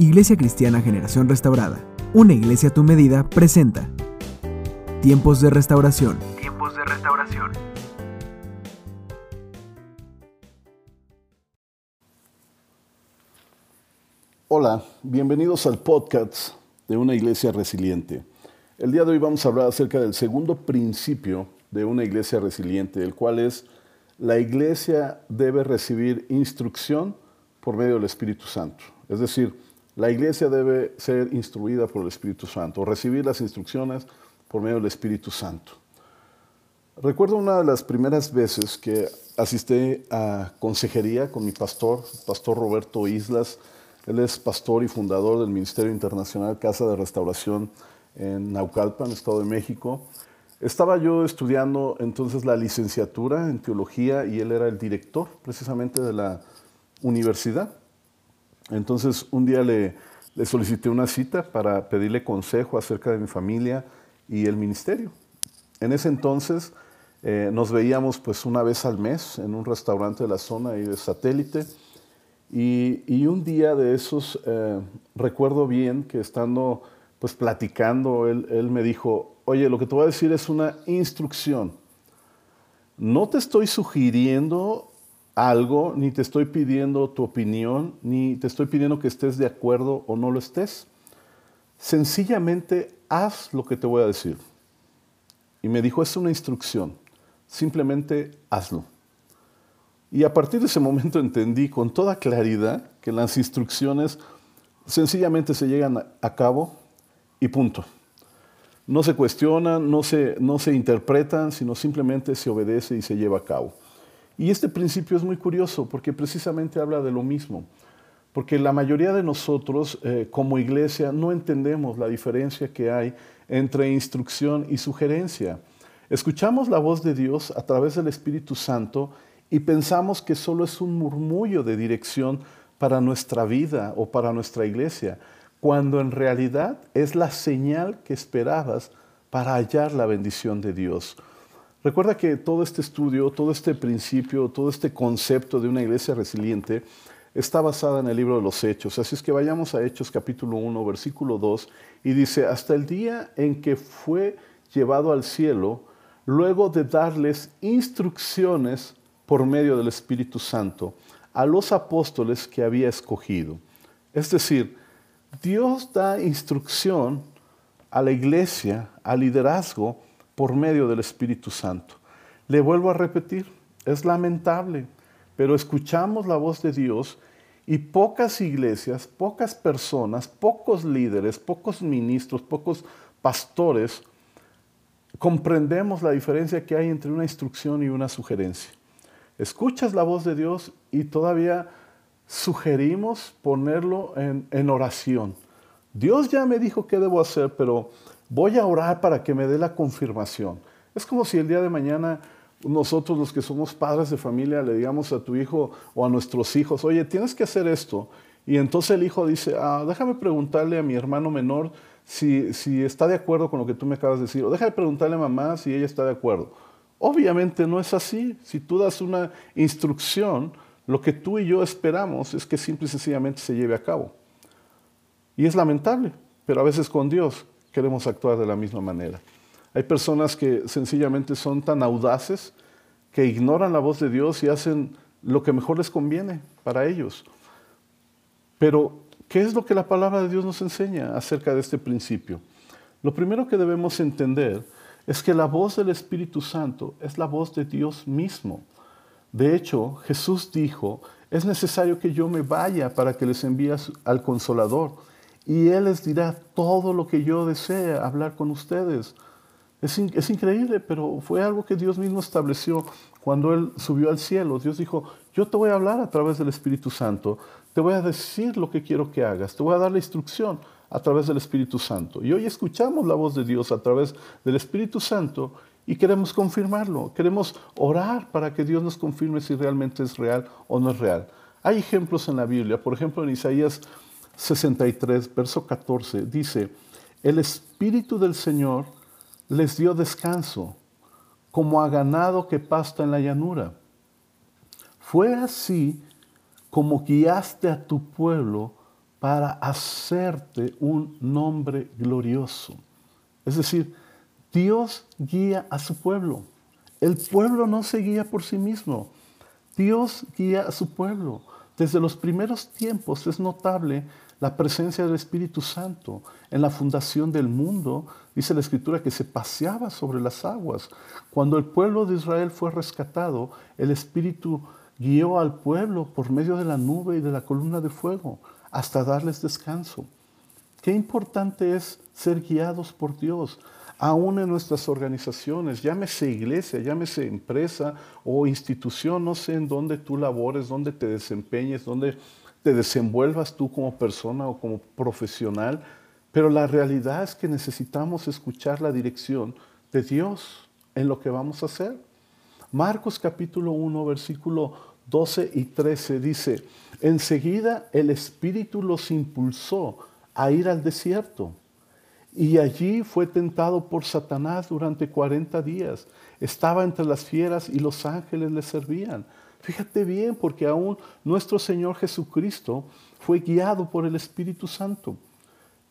Iglesia Cristiana Generación Restaurada, una iglesia a tu medida, presenta Tiempos de Restauración. Tiempos de Restauración. Hola, bienvenidos al podcast de una iglesia resiliente. El día de hoy vamos a hablar acerca del segundo principio de una iglesia resiliente, el cual es la iglesia debe recibir instrucción por medio del Espíritu Santo. Es decir, la iglesia debe ser instruida por el Espíritu Santo, recibir las instrucciones por medio del Espíritu Santo. Recuerdo una de las primeras veces que asistí a consejería con mi pastor, pastor Roberto Islas. Él es pastor y fundador del Ministerio Internacional Casa de Restauración en Naucalpan, Estado de México. Estaba yo estudiando entonces la licenciatura en teología y él era el director precisamente de la universidad. Entonces un día le, solicité una cita para pedirle consejo acerca de mi familia y el ministerio. En ese entonces eh, nos veíamos pues una vez al mes en un restaurante de la zona y de satélite y, y, un día de esos eh, recuerdo bien que estando pues platicando él, él me dijo, oye, lo que te voy a decir es una instrucción. No te estoy sugiriendo algo, ni te estoy pidiendo tu opinión, ni te estoy pidiendo que estés de acuerdo o no lo estés. Sencillamente haz lo que te voy a decir. Y me dijo, es una instrucción, simplemente hazlo. Y a partir de ese momento entendí con toda claridad que las instrucciones sencillamente se llegan a cabo y punto. No se cuestionan, no se, no se interpretan, sino simplemente se obedece y se lleva a cabo. Y este principio es muy curioso porque precisamente habla de lo mismo. Porque la mayoría de nosotros eh, como iglesia no entendemos la diferencia que hay entre instrucción y sugerencia. Escuchamos la voz de Dios a través del Espíritu Santo y pensamos que solo es un murmullo de dirección para nuestra vida o para nuestra iglesia, cuando en realidad es la señal que esperabas para hallar la bendición de Dios. Recuerda que todo este estudio, todo este principio, todo este concepto de una iglesia resiliente está basada en el libro de los Hechos. Así es que vayamos a Hechos capítulo 1, versículo 2, y dice, hasta el día en que fue llevado al cielo, luego de darles instrucciones por medio del Espíritu Santo a los apóstoles que había escogido. Es decir, Dios da instrucción a la iglesia, al liderazgo, por medio del Espíritu Santo. Le vuelvo a repetir, es lamentable pero escuchamos la voz de Dios y pocas iglesias, pocas personas, pocos líderes, pocos ministros, pocos pastores comprendemos la diferencia que hay entre una instrucción y una sugerencia. Escuchas la voz de Dios y todavía sugerimos ponerlo en, en oración. Dios ya me dijo qué debo hacer, pero voy a orar para que me dé la confirmación. Es como si el día de mañana nosotros los que somos padres de familia le digamos a tu hijo o a nuestros hijos, oye, tienes que hacer esto. Y entonces el hijo dice, ah, déjame preguntarle a mi hermano menor si, si está de acuerdo con lo que tú me acabas de decir, o déjame preguntarle a mamá si ella está de acuerdo. Obviamente no es así. Si tú das una instrucción, lo que tú y yo esperamos es que simple y sencillamente se lleve a cabo. Y es lamentable, pero a veces con Dios queremos actuar de la misma manera. Hay personas que sencillamente son tan audaces que ignoran la voz de Dios y hacen lo que mejor les conviene para ellos. Pero, ¿qué es lo que la palabra de Dios nos enseña acerca de este principio? Lo primero que debemos entender es que la voz del Espíritu Santo es la voz de Dios mismo. De hecho, Jesús dijo, es necesario que yo me vaya para que les envíe al consolador y Él les dirá todo lo que yo desee hablar con ustedes. Es, increíble, pero fue algo que Dios mismo estableció cuando Él subió al cielo. Dios dijo, yo te voy a hablar a través del Espíritu Santo, te voy a decir lo que quiero que hagas, te voy a dar la instrucción a través del Espíritu Santo. Y hoy escuchamos la voz de Dios a través del Espíritu Santo y queremos confirmarlo, queremos orar para que Dios nos confirme si realmente es real o no es real. Hay ejemplos en la Biblia, por ejemplo en Isaías 63, verso 14, dice, el Espíritu del Señor les dio descanso, como a ganado que pasta en la llanura. Fue así como guiaste a tu pueblo para hacerte un nombre glorioso. Es decir, Dios guía a su pueblo. El pueblo no se guía por sí mismo. Dios guía a su pueblo. Desde los primeros tiempos es notable la presencia del Espíritu Santo. En la fundación del mundo, dice la Escritura que se paseaba sobre las aguas. Cuando el pueblo de Israel fue rescatado, el Espíritu guió al pueblo por medio de la nube y de la columna de fuego hasta darles descanso. Qué importante es ser guiados por Dios, aún en nuestras organizaciones, llámese iglesia, llámese empresa o institución, no sé en dónde tú labores, dónde te desempeñes, dónde te desenvuelvas tú como persona o como profesional, pero la realidad es que necesitamos escuchar la dirección de Dios en lo que vamos a hacer. Marcos capítulo 1, versículo 12 y 13 dice, enseguida el Espíritu los impulsó a ir al desierto. Y allí fue tentado por Satanás durante 40 días. Estaba entre las fieras y los ángeles le servían. Fíjate bien, porque aún nuestro Señor Jesucristo fue guiado por el Espíritu Santo.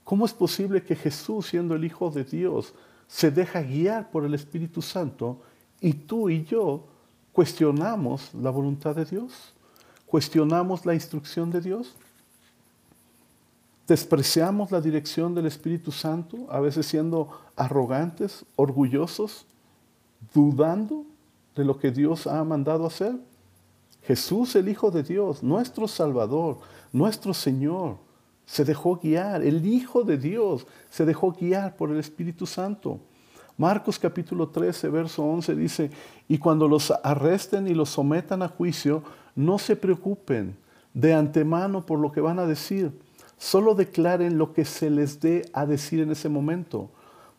¿Cómo es posible que Jesús, siendo el Hijo de Dios, se deja guiar por el Espíritu Santo y tú y yo cuestionamos la voluntad de Dios? ¿Cuestionamos la instrucción de Dios? ¿Despreciamos la dirección del Espíritu Santo, a veces siendo arrogantes, orgullosos, dudando de lo que Dios ha mandado hacer? Jesús, el Hijo de Dios, nuestro Salvador, nuestro Señor, se dejó guiar. El Hijo de Dios se dejó guiar por el Espíritu Santo. Marcos capítulo 13, verso 11 dice, y cuando los arresten y los sometan a juicio, no se preocupen de antemano por lo que van a decir, solo declaren lo que se les dé a decir en ese momento,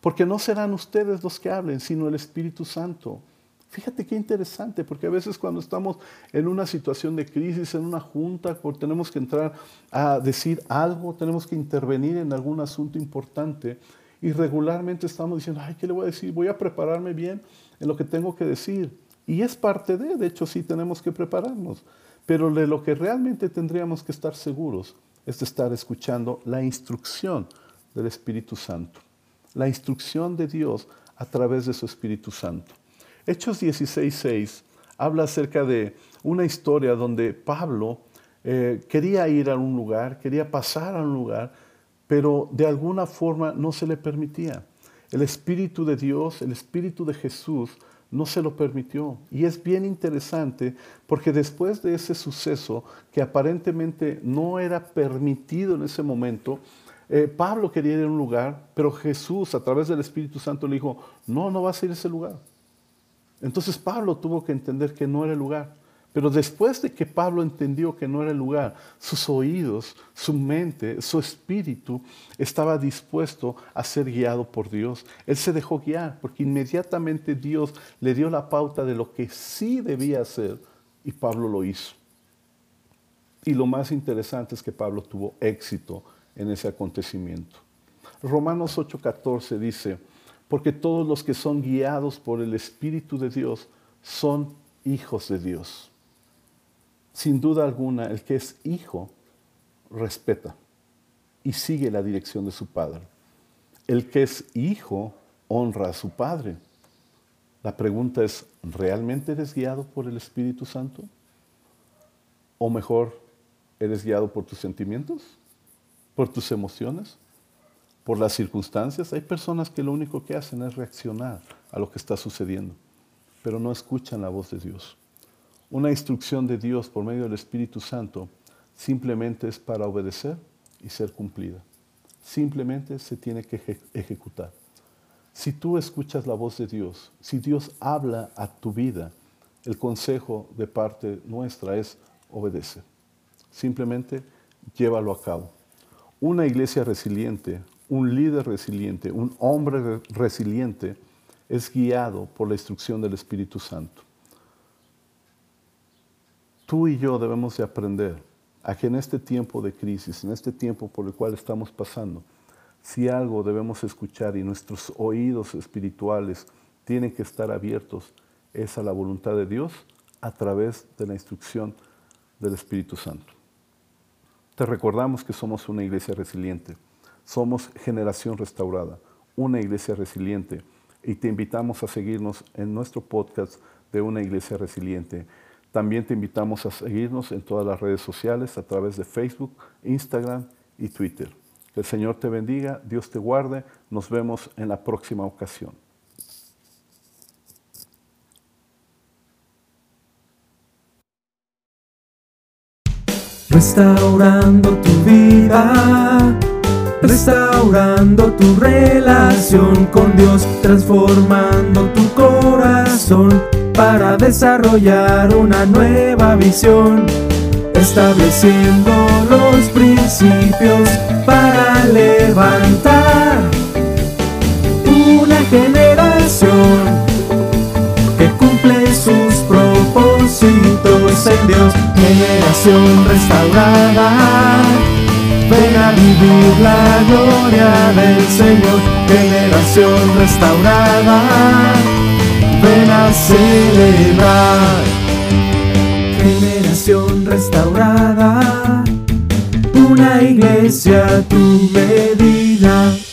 porque no serán ustedes los que hablen, sino el Espíritu Santo. Fíjate qué interesante, porque a veces cuando estamos en una situación de crisis, en una junta, tenemos que entrar a decir algo, tenemos que intervenir en algún asunto importante y regularmente estamos diciendo, ay, ¿qué le voy a decir? Voy a prepararme bien en lo que tengo que decir. Y es parte de, de hecho sí tenemos que prepararnos, pero de lo que realmente tendríamos que estar seguros es de estar escuchando la instrucción del Espíritu Santo, la instrucción de Dios a través de su Espíritu Santo. Hechos 16.6 habla acerca de una historia donde Pablo eh, quería ir a un lugar, quería pasar a un lugar, pero de alguna forma no se le permitía. El Espíritu de Dios, el Espíritu de Jesús, no se lo permitió. Y es bien interesante porque después de ese suceso, que aparentemente no era permitido en ese momento, eh, Pablo quería ir a un lugar, pero Jesús a través del Espíritu Santo le dijo, no, no vas a ir a ese lugar. Entonces Pablo tuvo que entender que no era el lugar. Pero después de que Pablo entendió que no era el lugar, sus oídos, su mente, su espíritu estaba dispuesto a ser guiado por Dios. Él se dejó guiar porque inmediatamente Dios le dio la pauta de lo que sí debía hacer y Pablo lo hizo. Y lo más interesante es que Pablo tuvo éxito en ese acontecimiento. Romanos 8:14 dice, porque todos los que son guiados por el Espíritu de Dios son hijos de Dios. Sin duda alguna, el que es hijo respeta y sigue la dirección de su padre. El que es hijo honra a su padre. La pregunta es, ¿realmente eres guiado por el Espíritu Santo? ¿O mejor, eres guiado por tus sentimientos? ¿Por tus emociones? por las circunstancias. Hay personas que lo único que hacen es reaccionar a lo que está sucediendo, pero no escuchan la voz de Dios. Una instrucción de Dios por medio del Espíritu Santo simplemente es para obedecer y ser cumplida. Simplemente se tiene que ejecutar. Si tú escuchas la voz de Dios, si Dios habla a tu vida, el consejo de parte nuestra es obedecer. Simplemente llévalo a cabo. Una iglesia resiliente, un líder resiliente, un hombre resiliente, es guiado por la instrucción del Espíritu Santo. Tú y yo debemos de aprender a que en este tiempo de crisis, en este tiempo por el cual estamos pasando, si algo debemos escuchar y nuestros oídos espirituales tienen que estar abiertos, es a la voluntad de Dios a través de la instrucción del Espíritu Santo. te recordamos que somos una iglesia resiliente. Somos generación restaurada, una iglesia resiliente. Y te invitamos a seguirnos en nuestro podcast de una iglesia resiliente. También te invitamos a seguirnos en todas las redes sociales a través de Facebook, Instagram y Twitter. Que el Señor te bendiga, Dios te guarde. Nos vemos en la próxima ocasión. Restaurando tu vida, restaurando tu relación con Dios, transformando tu corazón para desarrollar una nueva visión, estableciendo los principios para levantar una generación que cumple sus propósitos en Dios, generación restaurada. Ven a vivir la gloria del Señor, generación restaurada. Ven a celebrar, generación restaurada. Una iglesia a tu medida.